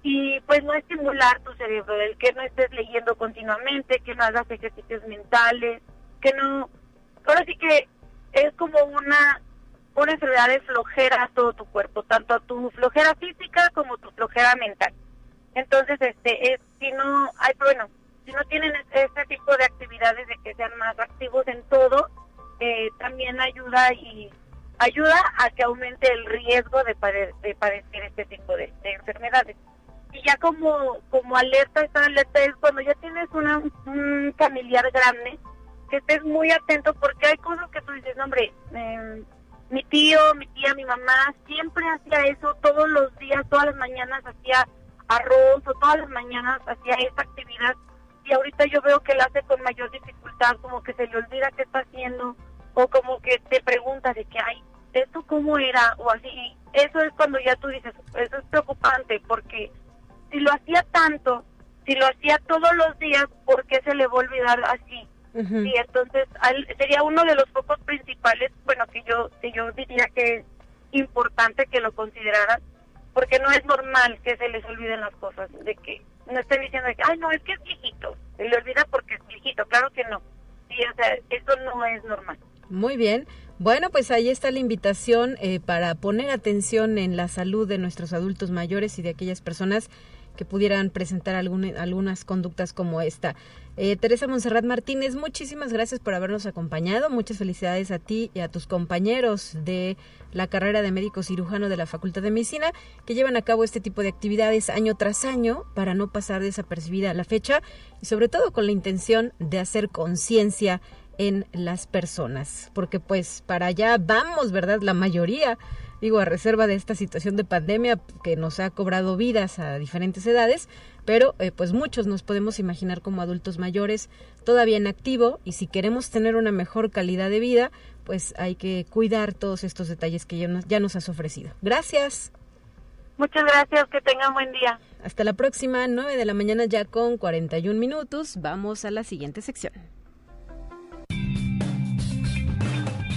y pues no estimular tu cerebro, el que no estés leyendo continuamente, que no hagas ejercicios mentales, que no... Ahora sí que es como una una enfermedad de flojera a todo tu cuerpo, tanto a tu flojera física como tu flojera mental. Entonces, este, es, si no, hay, bueno, si no tienen este tipo de actividades de que sean más activos en todo, eh, también ayuda y ayuda a que aumente el riesgo de, de padecer este tipo de, enfermedades. Y ya como, como alerta, esta alerta es cuando ya tienes un familiar grande, que estés muy atento porque hay cosas que tú dices, hombre, eh, mi tío, mi tía, mi mamá siempre hacía eso todos los días, todas las mañanas hacía arroz o todas las mañanas hacía esta actividad y ahorita yo veo que la hace con mayor dificultad, como que se le olvida qué está haciendo o como que te pregunta de que, ay, ¿esto cómo era? O así. Eso es cuando ya tú dices, eso es preocupante porque si lo hacía tanto, si lo hacía todos los días, ¿por qué se le va a olvidar así? Y entonces sería uno de los focos principales, bueno, que yo, que yo diría que es importante que lo consideraran, porque no es normal que se les olviden las cosas, de que no estén diciendo que, ay, no, es que es viejito, se le olvida porque es viejito, claro que no. Sí, o sea, eso no es normal. Muy bien. Bueno, pues ahí está la invitación eh, para poner atención en la salud de nuestros adultos mayores y de aquellas personas que pudieran presentar algunas conductas como esta. Eh, Teresa Monserrat Martínez, muchísimas gracias por habernos acompañado. Muchas felicidades a ti y a tus compañeros de la carrera de médico cirujano de la Facultad de Medicina que llevan a cabo este tipo de actividades año tras año para no pasar desapercibida la fecha y sobre todo con la intención de hacer conciencia en las personas, porque pues para allá vamos, ¿verdad? La mayoría digo, a reserva de esta situación de pandemia que nos ha cobrado vidas a diferentes edades, pero eh, pues muchos nos podemos imaginar como adultos mayores todavía en activo y si queremos tener una mejor calidad de vida, pues hay que cuidar todos estos detalles que ya nos, ya nos has ofrecido. Gracias. Muchas gracias, que tengan buen día. Hasta la próxima, 9 de la mañana ya con 41 minutos. Vamos a la siguiente sección.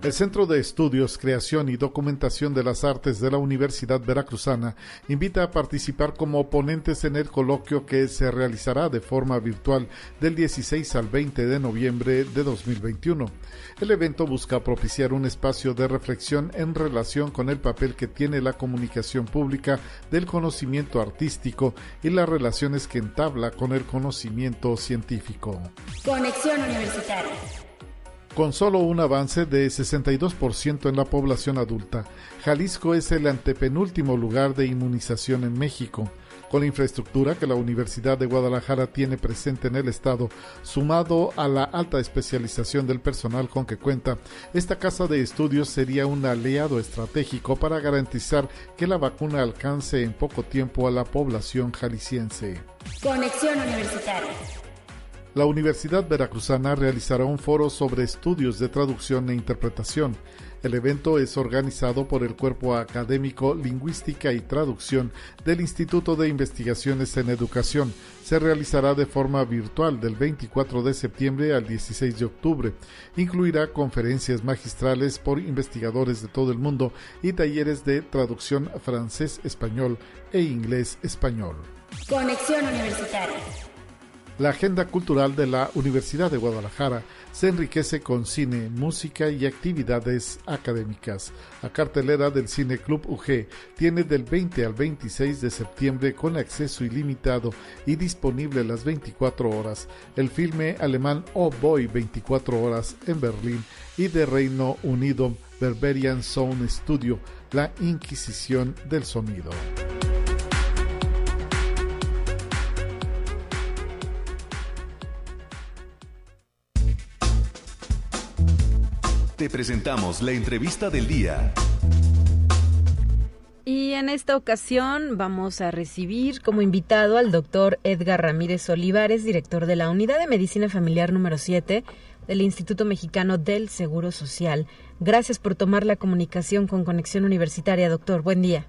El Centro de Estudios, Creación y Documentación de las Artes de la Universidad Veracruzana invita a participar como ponentes en el coloquio que se realizará de forma virtual del 16 al 20 de noviembre de 2021. El evento busca propiciar un espacio de reflexión en relación con el papel que tiene la comunicación pública del conocimiento artístico y las relaciones que entabla con el conocimiento científico. Conexión Universitaria con solo un avance de 62% en la población adulta. Jalisco es el antepenúltimo lugar de inmunización en México. Con la infraestructura que la Universidad de Guadalajara tiene presente en el estado, sumado a la alta especialización del personal con que cuenta, esta casa de estudios sería un aliado estratégico para garantizar que la vacuna alcance en poco tiempo a la población jalisciense. Conexión Universitaria la Universidad Veracruzana realizará un foro sobre estudios de traducción e interpretación. El evento es organizado por el Cuerpo Académico Lingüística y Traducción del Instituto de Investigaciones en Educación. Se realizará de forma virtual del 24 de septiembre al 16 de octubre. Incluirá conferencias magistrales por investigadores de todo el mundo y talleres de traducción francés-español e inglés-español. Conexión Universitaria La agenda cultural de la Universidad de Guadalajara se enriquece con cine, música y actividades académicas. La cartelera del Cine Club UG tiene del 20 al 26 de septiembre con acceso ilimitado y disponible las 24 horas el filme alemán Oh Boy 24 horas en Berlín y de Reino Unido Berberian Sound Studio, La Inquisición del Sonido. Te presentamos la entrevista del día. Y en esta ocasión vamos a recibir como invitado al doctor Edgar Ramírez Olivares, director de la Unidad de Medicina Familiar número 7 del Instituto Mexicano del Seguro Social. Gracias por tomar la comunicación con Conexión Universitaria, doctor. Buen día.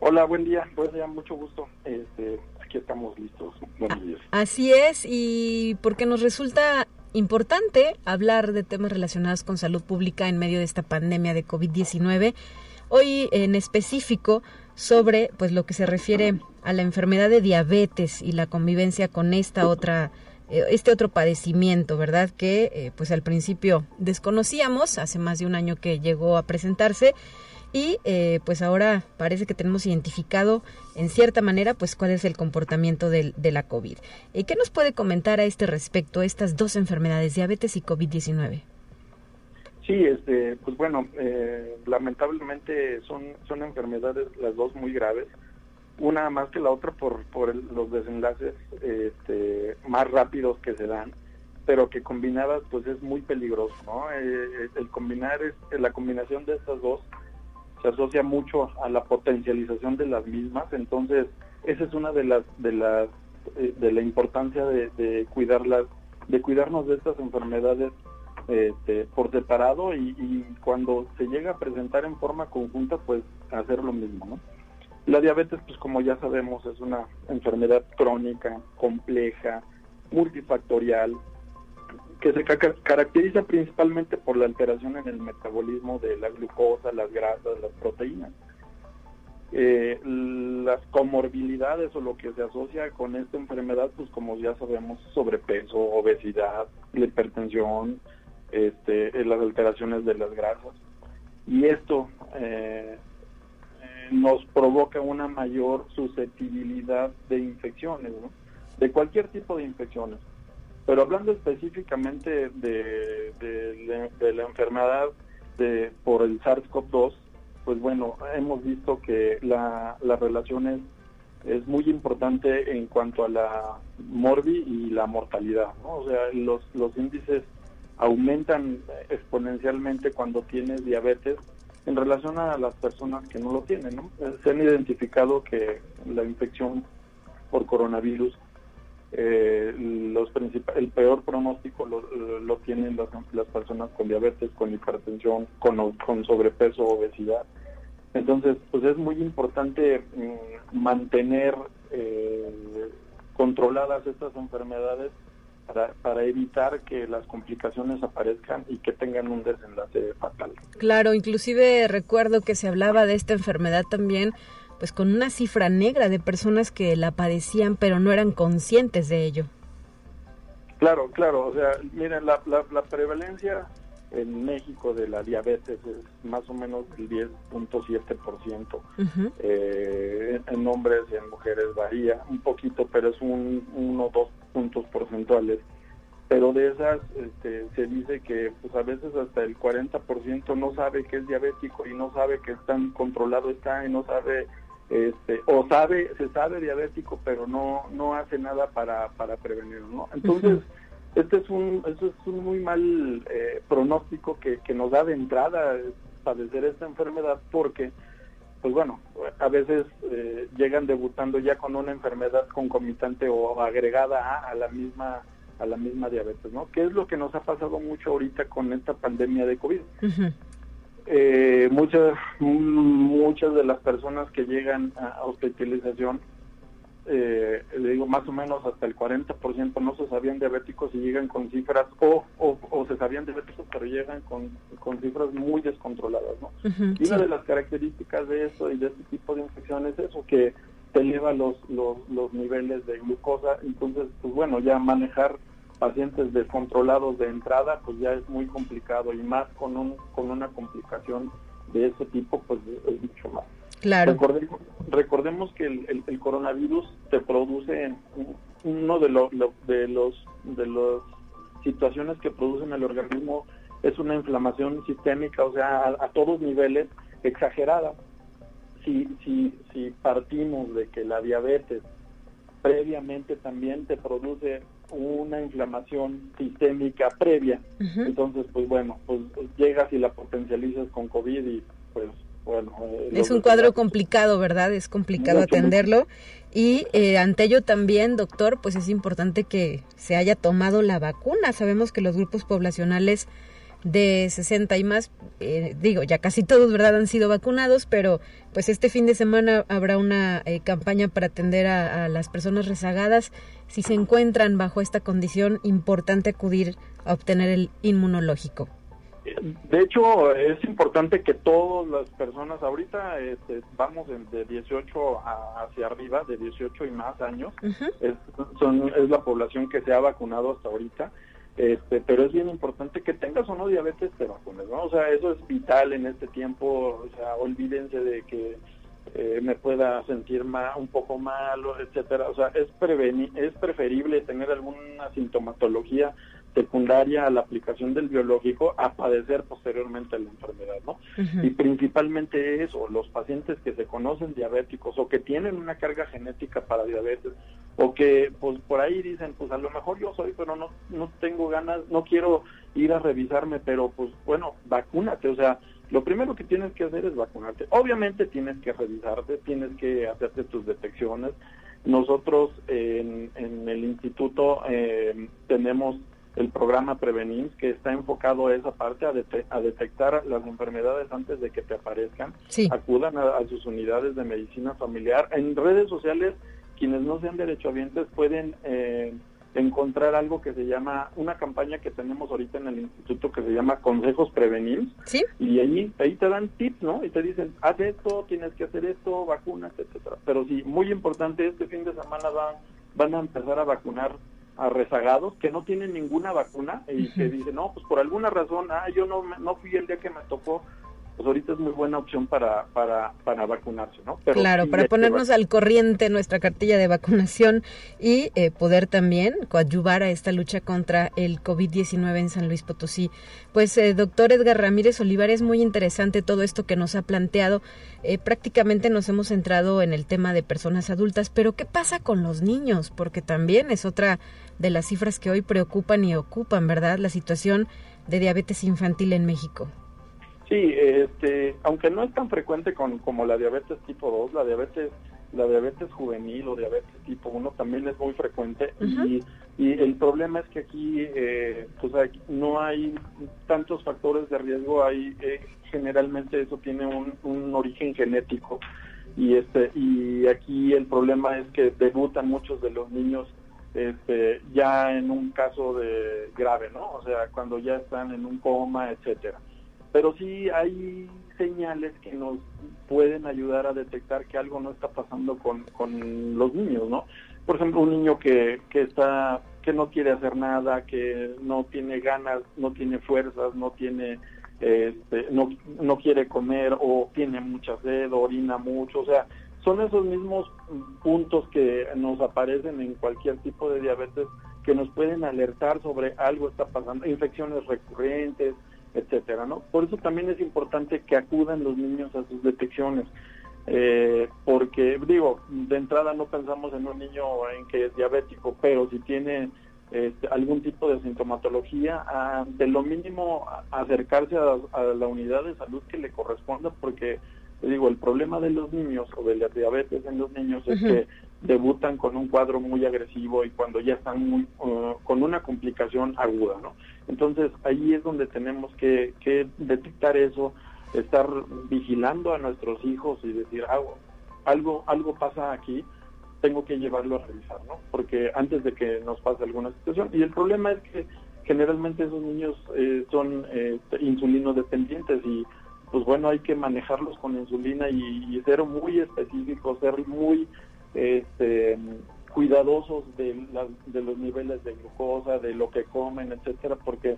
Hola, buen día. Buen día, mucho gusto. Este, aquí estamos listos. Buenos días. Así es, y porque nos resulta importante hablar de temas relacionados con salud pública en medio de esta pandemia de COVID-19. Hoy en específico sobre pues lo que se refiere a la enfermedad de diabetes y la convivencia con esta otra eh, este otro padecimiento, ¿verdad? Que eh, pues al principio desconocíamos, hace más de un año que llegó a presentarse y eh, pues ahora parece que tenemos identificado en cierta manera pues cuál es el comportamiento de la COVID. ¿Y ¿Qué nos puede comentar a este respecto estas dos enfermedades, diabetes y COVID-19? Sí, este, pues bueno, eh, lamentablemente son, son enfermedades las dos muy graves, una más que la otra por, por los desenlaces este, más rápidos que se dan, pero que combinadas pues es muy peligroso, ¿no? Eh, el combinar, es, la combinación de estas dos se asocia mucho a la potencialización de las mismas, entonces esa es una de las de las eh, de la importancia de, cuidarlas, de cuidarnos de estas enfermedades este, por separado y, y, cuando se llega a presentar en forma conjunta, pues hacer lo mismo, ¿no? La diabetes, pues como ya sabemos, es una enfermedad crónica, compleja, multifactorial, que se caracteriza principalmente por la alteración en el metabolismo de la glucosa, las grasas, las proteínas. Eh, las comorbilidades o lo que se asocia con esta enfermedad, pues como ya sabemos, sobrepeso, obesidad, la hipertensión, este, las alteraciones de las grasas. Y esto eh, eh, nos provoca una mayor susceptibilidad de infecciones, de cualquier tipo de infecciones pero hablando específicamente de, la enfermedad de, por el SARS-CoV-2, pues bueno, hemos visto que la, la relación es, muy importante en cuanto a la morbi y la mortalidad, ¿no? O sea, los, índices aumentan exponencialmente cuando tienes diabetes en relación a las personas que no lo tienen. Se han identificado que la infección por coronavirus eh, los el peor pronóstico lo, tienen las, las, personas con diabetes, con hipertensión, con, con sobrepeso, obesidad. Entonces, pues es muy importante mm, mantener eh, controladas estas enfermedades para, para, evitar que las complicaciones aparezcan y que tengan un desenlace fatal. Claro, inclusive recuerdo que se hablaba de esta enfermedad también pues con una cifra negra de personas que la padecían pero no eran conscientes de ello. Claro, claro, o sea, miren, la, la, prevalencia en México de la diabetes es más o menos el 10.7%. eh, en hombres y en mujeres varía un poquito, pero es un uno o dos puntos porcentuales. Pero de esas este, se dice que pues a veces hasta el 40% no sabe que es diabético y no sabe que tan controlado está y no sabe este, o sabe, se sabe diabético, pero no, no hace nada para, para prevenirlo, ¿no? Entonces, este es un, es un muy mal eh, pronóstico que, que nos da de entrada padecer esta enfermedad porque, pues bueno, a veces eh, llegan debutando ya con una enfermedad concomitante o agregada a, la misma a la misma diabetes, ¿no? ¿Qué es lo que nos ha pasado mucho ahorita con esta pandemia de COVID? Eh, muchas muchas de las personas que llegan a hospitalización eh, le digo más o menos hasta el 40% no se sabían diabéticos y llegan con cifras o, o, se sabían diabéticos pero llegan con, con cifras muy descontroladas ¿no? y una de las características de eso y de este tipo de infecciones es eso que te eleva los, los, los niveles de glucosa, entonces, pues bueno, ya manejar pacientes descontrolados de entrada, pues ya es muy complicado y más con, un, con una complicación de ese tipo, pues es mucho más. Claro. Recordemos, recordemos que el, el, coronavirus te produce uno de, los de los de las situaciones que producen el organismo es una inflamación sistémica, o sea, a, todos niveles exagerada. Si, si, si partimos de que la diabetes previamente también te produce una inflamación sistémica previa. Entonces, pues bueno, pues llegas y la potencializas con COVID y pues bueno. Eh, es un cuadro complicado, ¿verdad? Es complicado atenderlo. Y eh, ante ello también, doctor, pues es importante que se haya tomado la vacuna. Sabemos que los grupos poblacionales de 60 y más, eh, digo, ya casi todos, ¿verdad?, han sido vacunados, pero pues este fin de semana habrá una eh, campaña para atender a, las personas rezagadas. Si se encuentran bajo esta condición, importante acudir a obtener el inmunológico. De hecho, es importante que todas las personas, ahorita este, vamos de 18 hacia arriba, de 18 y más años, es, son, es la población que se ha vacunado hasta ahorita este, pero es bien importante que tengas o no diabetes, te vacunes, ¿no? O sea, eso es vital en este tiempo, o sea, olvídense de que eh, me pueda sentir mal, un poco malo, etcétera. O sea, es, prevenir, es preferible tener alguna sintomatología secundaria a la aplicación del biológico a padecer posteriormente la enfermedad, ¿no? Y principalmente eso, los pacientes que se conocen diabéticos o que tienen una carga genética para diabetes o que pues por ahí dicen, pues a lo mejor yo soy, pero no no tengo ganas, no quiero ir a revisarme, pero pues bueno, vacúnate, o sea, lo primero que tienes que hacer es vacunarte. Obviamente tienes que revisarte, tienes que hacerte tus detecciones. Nosotros en, en el instituto eh, tenemos el programa Prevenir, que está enfocado a esa parte, a, a, detectar las enfermedades antes de que te aparezcan. Acudan a, sus unidades de medicina familiar. En redes sociales, quienes no sean derechohabientes pueden eh, encontrar algo que se llama, una campaña que tenemos ahorita en el instituto que se llama Consejos Prevenir. ¿Sí? Y ahí, ahí te dan tips, ¿no? Y te dicen, haz esto, tienes que hacer esto, vacunas, etcétera. Pero sí, muy importante, este fin de semana van, van a empezar a vacunar a rezagados que no tienen ninguna vacuna y que dicen, no, pues por alguna razón, ah, yo no, no fui el día que me tocó, pues ahorita es muy buena opción para, para, para vacunarse, ¿no? claro, para ponernos al corriente nuestra cartilla de vacunación y eh, poder también coadyuvar a esta lucha contra el COVID-19 en San Luis Potosí. Pues, eh, doctor Edgar Ramírez Olivares, muy interesante todo esto que nos ha planteado. Eh, prácticamente nos hemos centrado en el tema de personas adultas, pero ¿qué pasa con los niños? Porque también es otra de las cifras que hoy preocupan y ocupan, ¿verdad? La situación de diabetes infantil en México. Sí, este, aunque no es tan frecuente con, como la diabetes tipo 2, la diabetes la diabetes juvenil o diabetes tipo 1 también es muy frecuente y, y, el problema es que aquí eh, pues no hay tantos factores de riesgo, hay eh, generalmente eso tiene un, un origen genético y este y aquí el problema es que debutan muchos de los niños este, ya en un caso de grave, ¿no? O sea, cuando ya están en un coma, etcétera. Pero sí hay señales que nos pueden ayudar a detectar que algo no está pasando con, con los niños, ¿no? Por ejemplo, un niño que, que está que no quiere hacer nada, que no tiene ganas, no tiene fuerzas, no tiene este, no, no quiere comer o tiene mucha sed, orina mucho, o sea, son esos mismos puntos que nos aparecen en cualquier tipo de diabetes que nos pueden alertar sobre algo está pasando, infecciones recurrentes, etcétera, ¿no? Por eso también es importante que acudan los niños a sus detecciones, eh, porque digo, de entrada no pensamos en un niño en que es diabético, pero si tiene este, algún tipo de sintomatología, de lo mínimo acercarse a la unidad de salud que le corresponda, porque digo, el problema de los niños o de la diabetes en los niños es que debutan con un cuadro muy agresivo y cuando ya están muy, uh, con una complicación aguda, ¿no? Entonces ahí es donde tenemos que, detectar eso, estar vigilando a nuestros hijos y decir, ah, algo, algo pasa aquí, tengo que llevarlo a revisar, ¿no? Porque antes de que nos pase alguna situación. Y el problema es que generalmente esos niños eh, son eh, insulino dependientes y pues bueno, hay que manejarlos con insulina y, ser muy específicos, ser muy este, cuidadosos de, de los niveles de glucosa, de lo que comen, etcétera, porque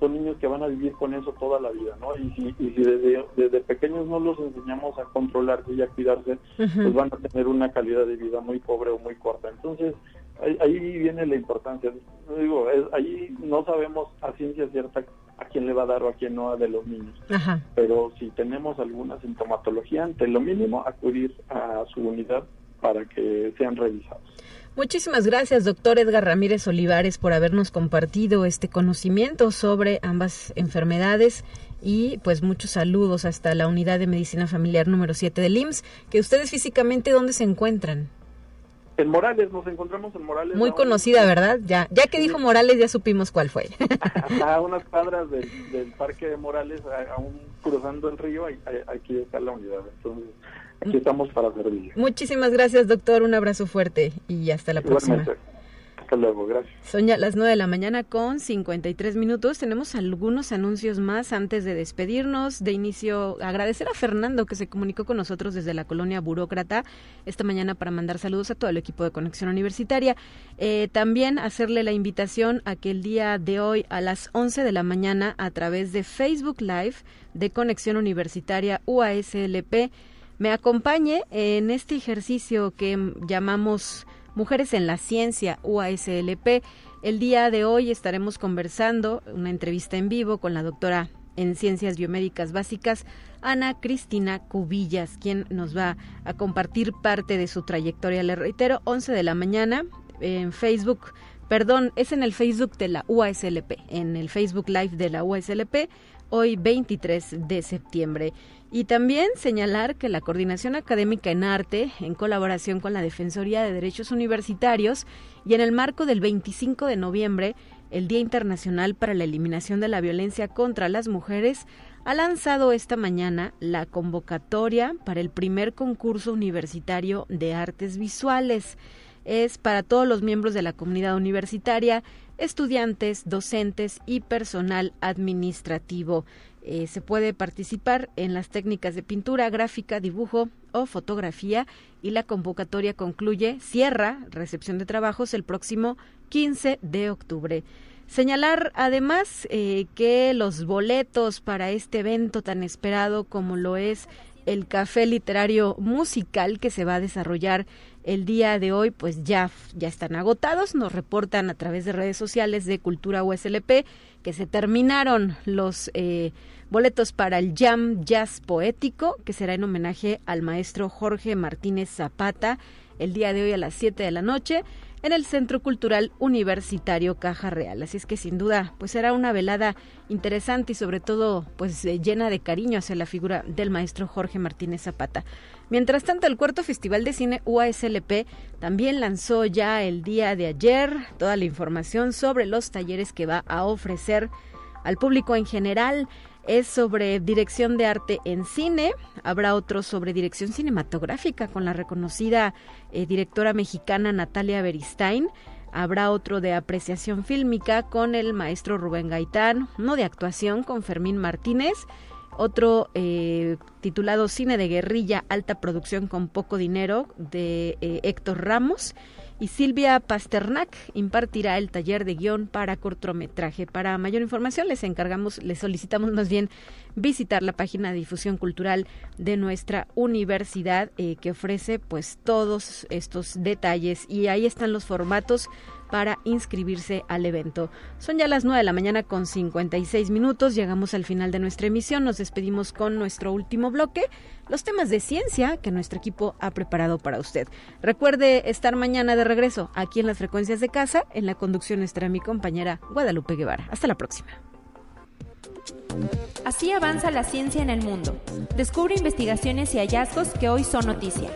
son niños que van a vivir con eso toda la vida, ¿no? Y si, y si desde, desde pequeños no los enseñamos a controlarse y a cuidarse, pues van a tener una calidad de vida muy pobre o muy corta. Entonces, ahí, viene la importancia. Digo, ahí no sabemos a ciencia cierta a quién le va a dar o a quién no de los niños. Pero si tenemos alguna sintomatología, ante lo mínimo, acudir a su unidad para que sean revisados. Muchísimas gracias, doctor Edgar Ramírez Olivares, por habernos compartido este conocimiento sobre ambas enfermedades y pues muchos saludos hasta la unidad de medicina familiar número 7 del IMSS. Que ustedes físicamente, ¿dónde se encuentran? En Morales, nos encontramos en Morales. Muy conocida, ¿verdad? Ya ya que dijo Morales, ya supimos cuál fue. [LAUGHS] [LAUGHS] a unas cuadras del, parque de Morales, aún cruzando el río, aquí está la unidad. Entonces, Aquí estamos para servir. Muchísimas gracias, doctor. Un abrazo fuerte y hasta la próxima. Hasta luego, gracias. Son ya las 9 de la mañana con 53 minutos. Tenemos algunos anuncios más antes de despedirnos. De inicio, agradecer a Fernando que se comunicó con nosotros desde la colonia Burócrata esta mañana para mandar saludos a todo el equipo de Conexión Universitaria. Eh, también hacerle la invitación a que el día de hoy a las 11 de la mañana a través de Facebook Live de Conexión Universitaria UASLP me acompañe en este ejercicio que llamamos Mujeres en la Ciencia UASLP. El día de hoy estaremos conversando una entrevista en vivo con la doctora en Ciencias Biomédicas Básicas, Ana Cristina Cubillas, quien nos va a compartir parte de su trayectoria. Le reitero, 11 de la mañana en Facebook, perdón, es en el Facebook de la UASLP, en el Facebook Live de la UASLP, hoy 23 de septiembre. Y también señalar que la Coordinación Académica en Arte, en colaboración con la Defensoría de Derechos Universitarios y en el marco del 25 de noviembre, el Día Internacional para la Eliminación de la Violencia contra las Mujeres, ha lanzado esta mañana la convocatoria para el primer concurso universitario de artes visuales. Es para todos los miembros de la comunidad universitaria, estudiantes, docentes y personal administrativo. Eh, se puede participar en las técnicas de pintura, gráfica, dibujo o fotografía y la convocatoria concluye, cierra recepción de trabajos el próximo 15 de octubre. Señalar además eh, que los boletos para este evento tan esperado como lo es el café literario musical que se va a desarrollar el día de hoy, pues ya, ya están agotados. Nos reportan a través de redes sociales de Cultura USLP que se terminaron los eh, boletos para el Jam Jazz Poético, que será en homenaje al maestro Jorge Martínez Zapata, el día de hoy a las 7 de la noche en el Centro Cultural Universitario Caja Real. Así es que sin duda, pues será una velada interesante y sobre todo pues eh, llena de cariño hacia la figura del maestro Jorge Martínez Zapata. Mientras tanto, el cuarto Festival de Cine UASLP también lanzó ya el día de ayer toda la información sobre los talleres que va a ofrecer al público en general es sobre dirección de arte en cine. Habrá otro sobre dirección cinematográfica con la reconocida eh, directora mexicana Natalia Beristain. Habrá otro de apreciación fílmica con el maestro Rubén Gaitán, uno de actuación con Fermín Martínez, otro eh, titulado Cine de Guerrilla, alta producción con poco dinero de eh, Héctor Ramos y Silvia Pasternak impartirá el taller de guion para cortometraje. Para mayor información les encargamos, les solicitamos más bien visitar la página de difusión cultural de nuestra universidad eh, que ofrece pues todos estos detalles y ahí están los formatos para inscribirse al evento. Son ya las 9 de la mañana con 56 minutos, llegamos al final de nuestra emisión, nos despedimos con nuestro último bloque, los temas de ciencia que nuestro equipo ha preparado para usted. Recuerde estar mañana de regreso aquí en las frecuencias de casa, en la conducción estará mi compañera Guadalupe Guevara. Hasta la próxima. Así avanza la ciencia en el mundo. Descubre investigaciones y hallazgos que hoy son noticia.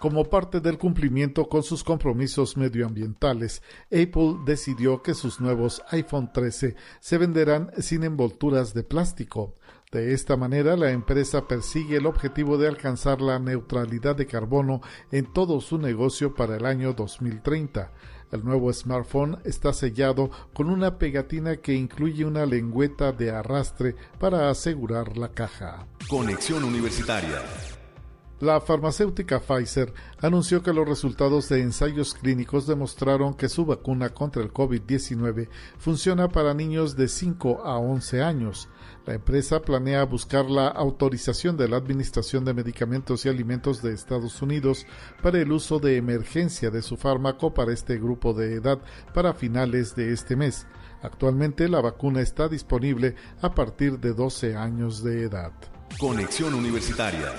Como parte del cumplimiento con sus compromisos medioambientales, Apple decidió que sus nuevos iPhone 13 se venderán sin envolturas de plástico. De esta manera, la empresa persigue el objetivo de alcanzar la neutralidad de carbono en todo su negocio para el año 2030. El nuevo smartphone está sellado con una pegatina que incluye una lengüeta de arrastre para asegurar la caja. Conexión Universitaria. La farmacéutica Pfizer anunció que los resultados de ensayos clínicos demostraron que su vacuna contra el COVID-19 funciona para niños de 5 a 11 años. La empresa planea buscar la autorización de la Administración de Medicamentos y Alimentos de Estados Unidos para el uso de emergencia de su fármaco para este grupo de edad para finales de este mes. Actualmente la vacuna está disponible a partir de 12 años de edad. Conexión Universitaria.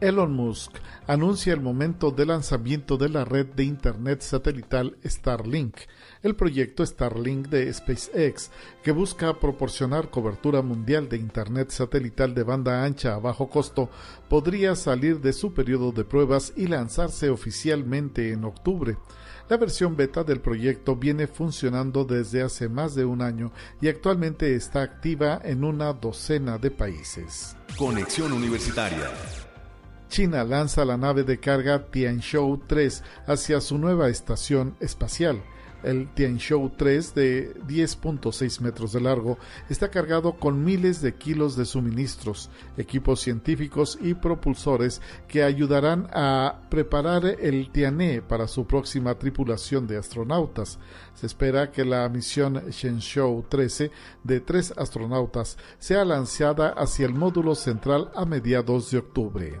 Elon Musk anuncia el momento de lanzamiento de la red de Internet satelital Starlink, el proyecto Starlink de SpaceX, que busca proporcionar cobertura mundial de Internet satelital de banda ancha a bajo costo, podría salir de su periodo de pruebas y lanzarse oficialmente en octubre. La versión beta del proyecto viene funcionando desde hace más de un año y actualmente está activa en una docena de países. Conexión Universitaria. China lanza la nave de carga Tianzhou 3 hacia su nueva estación espacial. El Tianzhou 3 de 10.6 metros de largo está cargado con miles de kilos de suministros, equipos científicos y propulsores que ayudarán a preparar el Tianhe para su próxima tripulación de astronautas. Se espera que la misión Shenzhou 13 de tres astronautas sea lanzada hacia el módulo central a mediados de octubre.